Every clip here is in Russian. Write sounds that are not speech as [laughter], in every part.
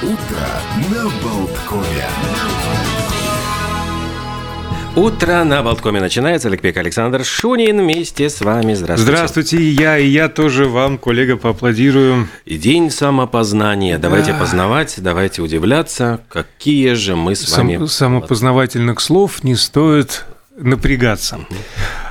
Утро на Болткове. Утро на Болткоме начинается. Олег Пек, Александр Шунин вместе с вами. Здравствуйте. Здравствуйте, и я, и я тоже вам, коллега, поаплодирую. И день самопознания. Давайте познавать, давайте удивляться, какие же мы с вами... Сам, самопознавательных слов не стоит напрягаться.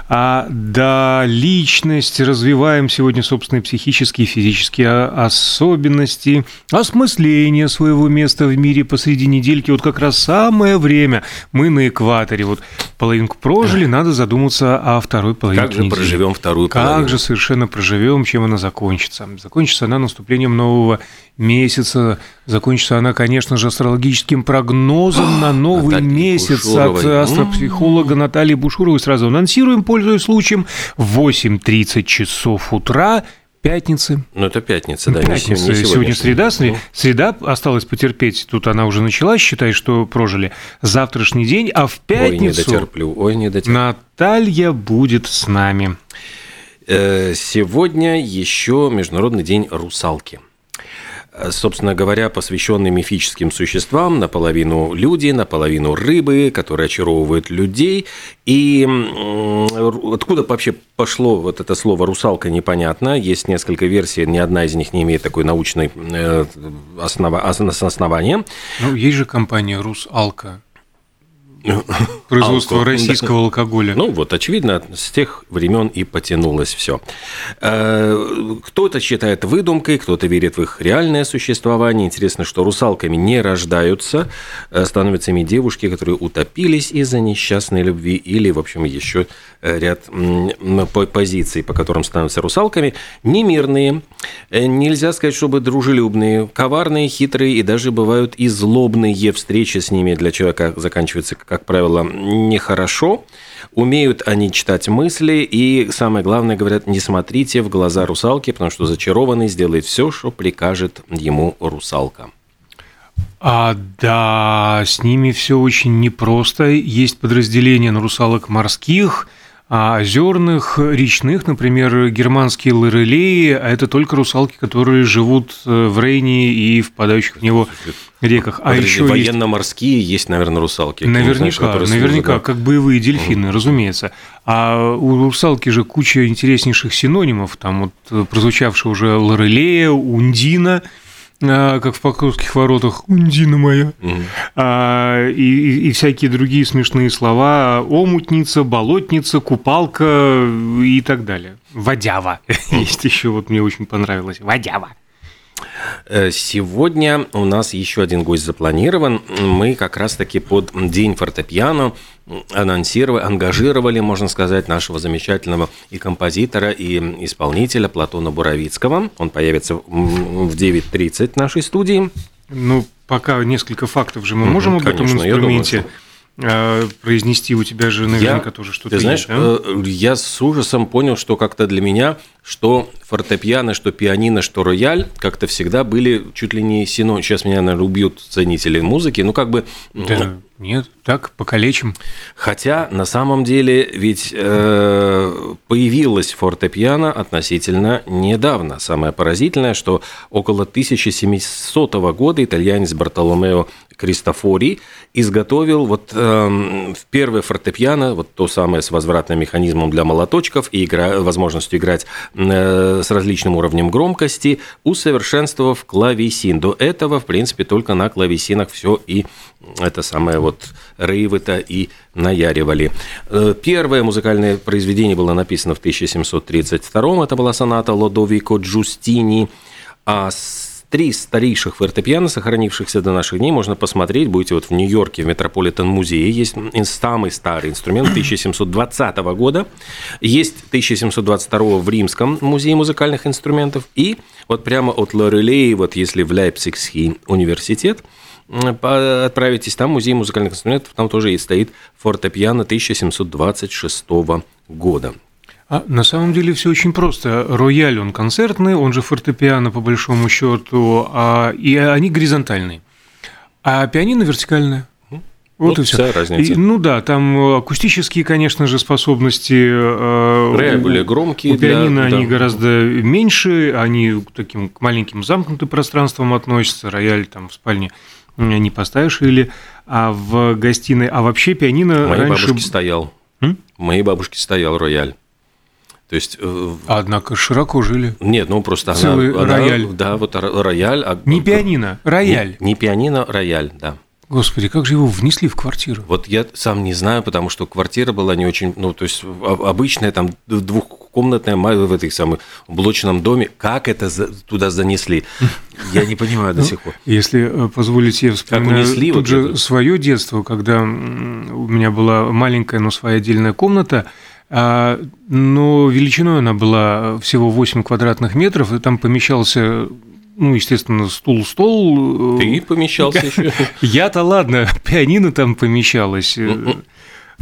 А да, личность, развиваем сегодня собственные психические и физические особенности, осмысление своего места в мире посреди недельки. Вот как раз самое время. Мы на экваторе. Вот половинку прожили, надо задуматься о второй половинке Как же недели. проживем вторую Как половину? же совершенно проживем, чем она закончится? Закончится она наступлением нового месяца. Закончится она, конечно же, астрологическим прогнозом на новый месяц Бушуровой. от астропсихолога Натальи Бушуровой. Сразу анонсируем, пользуясь случаем, в 8.30 часов утра пятницы. Ну, это пятница, да, Пятница. не сегодня среда. Сре- Ну, Среда осталось потерпеть. Тут она уже началась, считай, что прожили. Завтрашний день, а в Ой, не пятницу дотерплю, ой, не дотерплю. Наталья будет с нами. Э, Сегодня еще Международный день русалки. Собственно говоря, посвященный мифическим существам, наполовину люди, наполовину рыбы, которые очаровывают людей. И откуда вообще пошло вот это слово «русалка» непонятно. Есть несколько версий, ни одна из них не имеет такой научной э, основа- ос- основания. Ну, есть же компания «Русалка», [laughs] производство Алко, российского алкоголя. Ну вот, очевидно, с тех времен и потянулось все. Кто-то считает выдумкой, кто-то верит в их реальное существование. Интересно, что русалками не рождаются, э, становятся ими девушки, которые утопились из-за несчастной любви, или, в общем, еще э, ряд позиций, по которым становятся русалками. Немирные, э, нельзя сказать, чтобы дружелюбные, коварные, хитрые и даже бывают и злобные встречи с ними для человека заканчиваются, как правило, нехорошо. Умеют они читать мысли и, самое главное, говорят, не смотрите в глаза русалки, потому что зачарованный сделает все, что прикажет ему русалка. А да, с ними все очень непросто. Есть подразделения на русалок морских, а озерных, речных, например, германские лорелеи, а это только русалки, которые живут э, в Рейне и впадающих в него реках. А Подожди, еще есть военно-морские есть, наверное, русалки. Не знаю, Наверняка, наверняка, служат, как боевые дельфины, разумеется. А у русалки же куча интереснейших синонимов, там вот э, прозвучавшая уже Лорелея, Ундина, как в Покровских воротах, Ундина моя, Мгм. а, и, и- и всякие другие смешные слова, омутница, болотница, купалка и так далее. Водява. [laughs] Есть еще, вот мне очень понравилось, водява. Э, Сегодня у нас еще один гость запланирован. Мы как раз-таки под День фортепиано анонсировали, ангажировали, можно сказать, нашего замечательного и композитора, и исполнителя Платона Буровицкого. Он появится в 9.30 в нашей студии. Ну, пока несколько фактов же мы можем об этом конечно, я инструменте а, произнести. У тебя же наверняка тоже что-то Ты знаешь, есть, э, я с ужасом понял, что как-то для меня, что фортепиано, что пианино, что рояль, как-то всегда были чуть ли не сино. Сейчас меня, наверное, убьют ценители музыки. Ну, как бы... Да, нет, так, покалечим. Хотя на самом деле ведь э, появилась фортепиано относительно недавно. Самое поразительное, что около 1700 года итальянец Бартоломео Кристофори изготовил вот в первое фортепиано, вот то самое с возвратным механизмом для молоточков и игра, возможностью играть э, с различным уровнем громкости, усовершенствовав клавесин. До этого, в принципе, только на клавесинах все и это самое вот рейвы-то и наяривали. Э, Первое музыкальное произведение было написано в 1732 это была соната Лодовико Джустини, а с Три старейших фортепиано, сохранившихся до наших дней, можно посмотреть. Будете вот в Нью-Йорке, в Метрополитен-музее. Есть самый старый инструмент [clears throat] 1720 года. Есть 1722 в Римском музее музыкальных инструментов. И вот прямо от Лорелей, вот если в Лейпцигский университет, отправитесь, там музей музыкальных инструментов, там тоже и стоит фортепиано 1726 года. А на самом деле все очень просто. Рояль он концертный, он же фортепиано по большому счету, а, и они горизонтальные. А пианино вертикальное. Вот, вот и все. разница. И, ну да, там акустические, конечно же, способности. Э, Рояль более громкие. У пианино для, они да. гораздо меньше, они к таким к маленьким замкнутым пространствам относятся. Рояль там в спальне не поставишь или а в гостиной. А вообще пианино Моей раньше... бабушке стоял. М? Моей бабушке стоял рояль. То есть, э, Однако широко жили. Нет, ну просто Целый она, рояль. Она, да, вот рояль. А... Не пианино, рояль. Не, не пианино, рояль, да. Господи, как же его внесли в квартиру? Вот я сам не знаю, потому что квартира была не очень, ну, то есть обычная там двухкомнатная в этой самой блочном доме. Как это туда занесли? [laughs] Я не понимаю до ну, сих пор. Если э, позволите, я вспоминаю унесли тут вот же это? свое детство, когда у меня была маленькая, но своя отдельная комната, а, но величиной она была всего 8 квадратных метров, и там помещался ну, естественно, стул, стол. Э, Ты помещался [laughs] еще. Я-то ладно, [laughs] пианино там помещалось.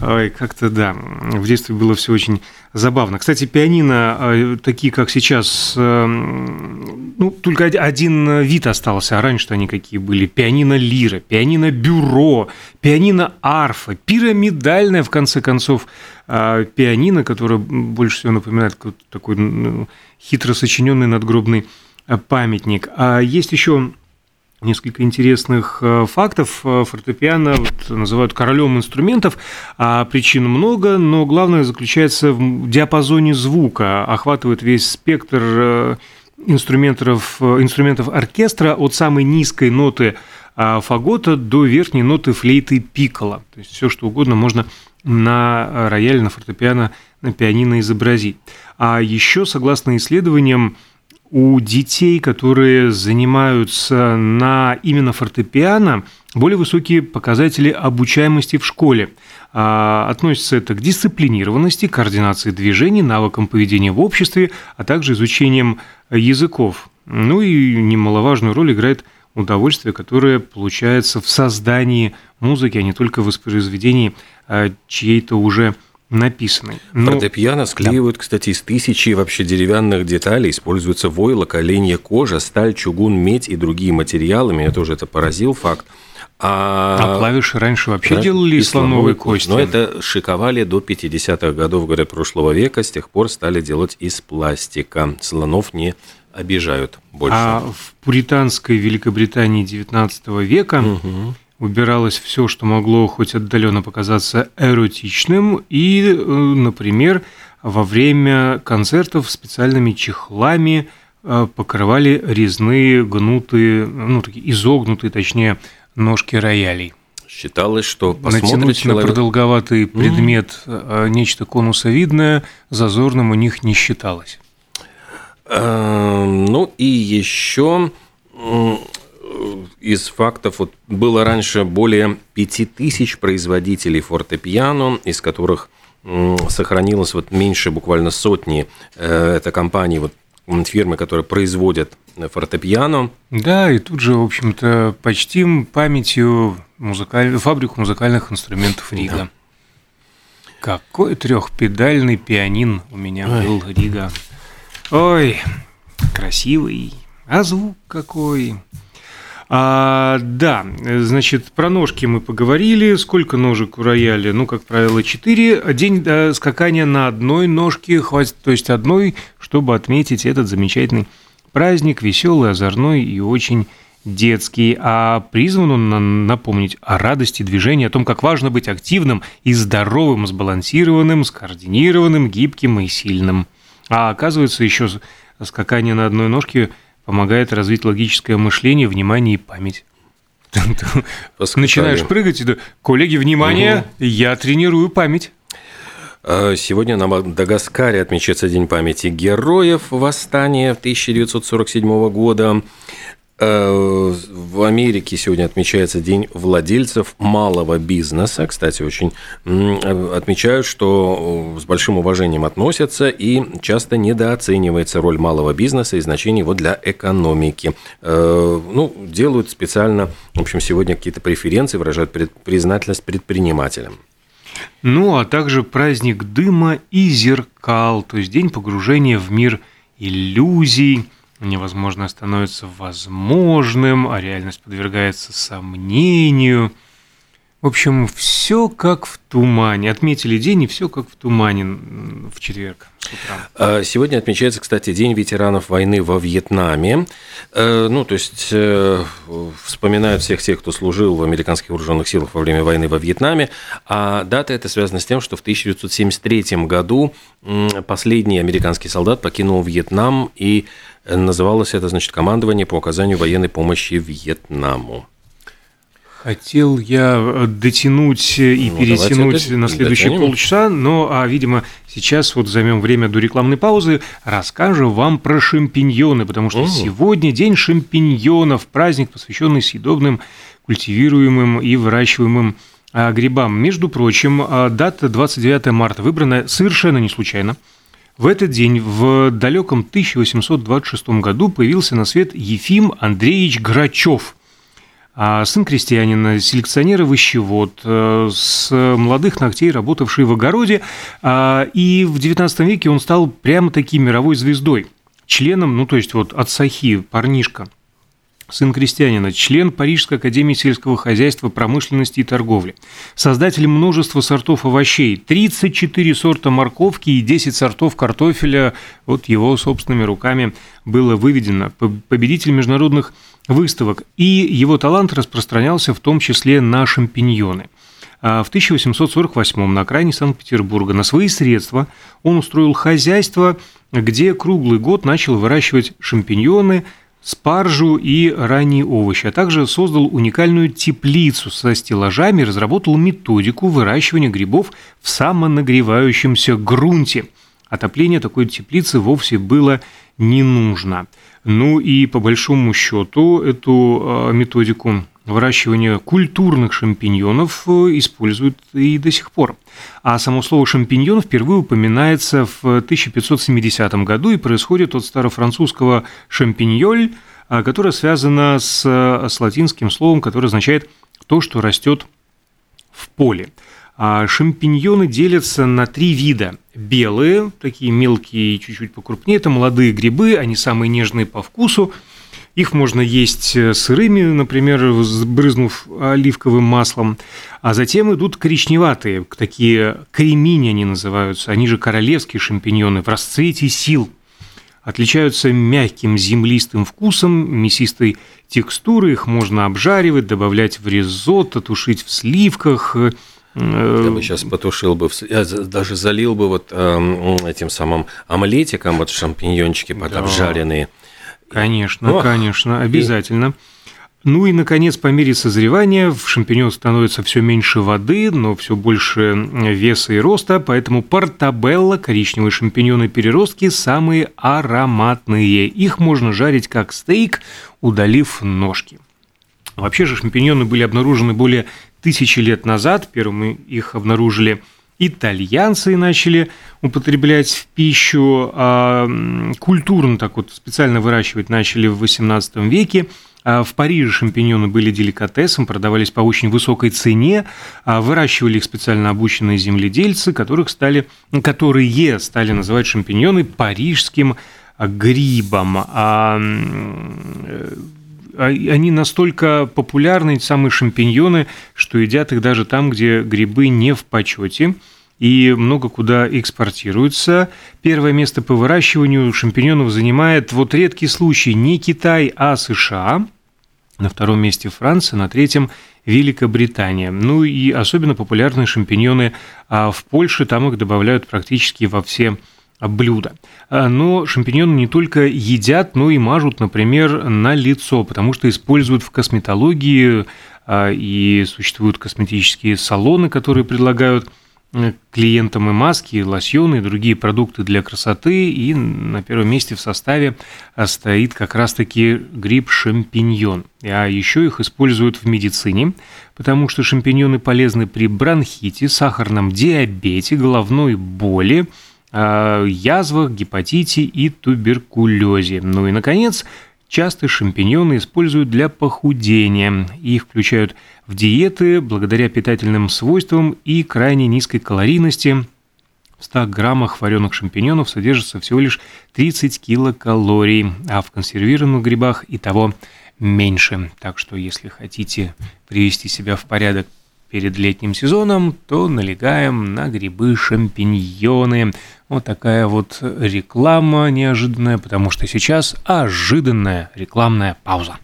Ой, как-то да, в детстве было все очень забавно. Кстати, пианино, э, такие как сейчас, э, ну, только один вид остался, а раньше они какие были. Пианино лира, пианино бюро, пианино арфа, пирамидальное, в конце концов, пианино, которое больше всего напоминает такой ну, хитро сочиненный надгробный памятник. А есть еще несколько интересных э, фактов. Э, фортепиано вот, называют королем инструментов, а причин много, но главное заключается в диапазоне звука, охватывает весь спектр э, инструментов, инструментов оркестра от самой низкой ноты фагота до верхней ноты флейты пиккола. То есть все что угодно можно на рояле, на фортепиано, на пианино изобразить. А еще, согласно исследованиям, у детей, которые занимаются на именно фортепиано, более высокие показатели обучаемости в школе. А, относится это к дисциплинированности, координации движений, навыкам поведения в обществе, а также изучением языков. Ну и немаловажную роль играет удовольствие, которое получается в создании музыки, а не только в воспроизведении а, чьей-то уже написанный. Но... Фортепиано склеивают, да. кстати, из тысячи вообще деревянных деталей. Используется войлок, оленья кожа, сталь, чугун, медь и другие материалы. Меня тоже это поразил факт. А, а клавиши раньше вообще да, делали из слоновой кости. Но это шиковали до 50-х годов, говорят, прошлого века. С тех пор стали делать из пластика. Слонов не обижают больше. А в пуританской Великобритании 19 века угу убиралось все, что могло хоть отдаленно показаться эротичным, и, э, например, во время концертов специальными чехлами э, покрывали резные гнутые, ну, такие изогнутые, точнее, ножки роялей. Считалось, что Натянуть человек... на продолговатый предмет mm-hmm. нечто конусовидное зазорным у них не считалось. Ну и еще из фактов, вот было раньше более 5000 производителей фортепиано, из которых сохранилось вот меньше буквально сотни. Э, это компании, вот фирмы, которые производят фортепиано. Да, и тут же, в общем-то, почтим памятью музыкаль... фабрику музыкальных инструментов Рига. Да. Какой трехпедальный пианин у меня Ой. был Рига. Ой, красивый, а звук какой. А, да, значит, про ножки мы поговорили. Сколько ножек у рояля? Ну, как правило, 4. День э, скакания на одной ножке хватит, то есть одной, чтобы отметить этот замечательный праздник, веселый, озорной и очень детский, а призван он напомнить о радости движения, о том, как важно быть активным и здоровым, сбалансированным, скоординированным, гибким и сильным. А оказывается, еще скакание на одной ножке – помогает развить логическое мышление, внимание и память. [laughs] Начинаешь прыгать, и коллеги, внимание, я тренирую память. А, сегодня на Мадагаскаре отмечается День памяти героев восстания 1947 года. Э, в Америке сегодня отмечается День владельцев малого бизнеса. Кстати, очень отмечают, что э, с большим уважением относятся и часто недооценивается роль малого бизнеса и значение его для экономики. Э, ну, делают специально, в общем, сегодня какие-то преференции, выражают признательность предпринимателям. Ну, а также праздник дыма и зеркал, то есть день погружения в мир иллюзий – невозможное становится возможным, а реальность подвергается сомнению. В общем, все как в тумане. Отметили день, и все как в тумане в четверг с. А, сегодня отмечается, кстати, День ветеранов войны во Вьетнаме. Э, ну, то есть э, вспоминают всех тех, кто служил в американских вооруженных силах во время войны во Вьетнаме. А дата это связана с тем, что в 1973 году последний американский солдат покинул Вьетнам, и называлось это, значит, командование по оказанию военной помощи Вьетнаму. Хотел я э, дотянуть э, и ну, перетянуть на следующие дотянем. полчаса, но, а, видимо, сейчас вот займем время до рекламной паузы, расскажем вам про шампиньоны, потому что О. сегодня день шампиньонов, праздник, посвященный съедобным, культивируемым и выращиваемым а, грибам. Между прочим, а, дата 29 марта выбрана совершенно не случайно. В этот день, в далеком 1826 году, появился на свет Ефим Андреевич Грачев – а сын крестьянина, селекционер и вощевод, э, с молодых ногтей, работавший в огороде, а, и в XIX веке он стал прямо таки мировой звездой, членом, ну то есть вот от Сахи, парнишка, сын крестьянина, член Парижской академии сельского хозяйства, промышленности и торговли, создатель множества сортов овощей, 34 сорта морковки и 10 сортов картофеля, вот его собственными руками было выведено, победитель международных выставок, и его талант распространялся в том числе на шампиньоны. А в 1848 на окраине Санкт-Петербурга на свои средства он устроил хозяйство, где круглый год начал выращивать шампиньоны, спаржу и ранние овощи, а также создал уникальную теплицу со стеллажами разработал методику выращивания грибов в самонагревающемся грунте. Отопление такой теплицы вовсе было не нужно. Ну и по большому счету эту а, методику выращивания культурных шампиньонов э, используют и до сих пор. А само слово «шампиньон» впервые упоминается в 1570 году и происходит от старофранцузского «шампиньоль», а, которое связано с, с латинским словом, которое означает «то, что растет в поле». А шампиньоны делятся на три вида. Белые, такие мелкие и чуть-чуть покрупнее, это молодые грибы, они самые нежные по вкусу. Их можно есть э, сырыми, например, брызнув оливковым маслом. А затем идут коричневатые, такие кремини они называются. Они же королевские шампиньоны в расцвете сил. Отличаются мягким землистым вкусом, мясистой текстурой. Их можно обжаривать, добавлять в ризотто, тушить в сливках – я бы сейчас потушил бы, даже залил бы вот э, этим самым омлетиком, вот шампиньончики под да. обжаренные. Конечно, Ох. конечно, обязательно. И... Ну и, наконец, по мере созревания в шампиньон становится все меньше воды, но все больше веса и роста, поэтому портабелла, коричневые шампиньоны-переростки, самые ароматные. Их можно жарить как стейк, удалив ножки. Вообще же шампиньоны были обнаружены более тысячи лет назад. Первыми их обнаружили итальянцы и начали употреблять в пищу, а культурно так вот специально выращивать начали в XVIII веке. А в Париже шампиньоны были деликатесом, продавались по очень высокой цене, а выращивали их специально обученные земледельцы, которых стали, которые стали называть шампиньоны парижским грибом. А а, они настолько популярны, эти самые шампиньоны, что едят их даже там, где грибы не в почете и много куда экспортируются. Первое место по выращиванию шампиньонов занимает вот редкий случай не Китай, а США. На втором месте Франция, на третьем Великобритания. Ну и особенно популярны шампиньоны а в Польше, там их добавляют практически во все блюда. А, но шампиньоны не только едят, но и мажут, например, на лицо, потому что используют в косметологии а, и существуют косметические салоны, которые предлагают клиентам и маски, и лосьоны, и другие продукты для красоты, и на первом месте в составе а, стоит как раз-таки гриб-шампиньон. А еще их используют в медицине, потому что шампиньоны полезны при бронхите, сахарном диабете, головной боли, язвах, гепатите и туберкулезе. Ну и, наконец, часто шампиньоны используют для похудения. Их включают в диеты благодаря питательным свойствам и крайне низкой калорийности. В 100 граммах вареных шампиньонов содержится всего лишь 30 килокалорий, а в консервированных грибах и того меньше. Так что, если хотите привести себя в порядок перед летним сезоном, то налегаем на грибы-шампиньоны. Вот такая вот реклама неожиданная, потому что сейчас ожиданная рекламная пауза.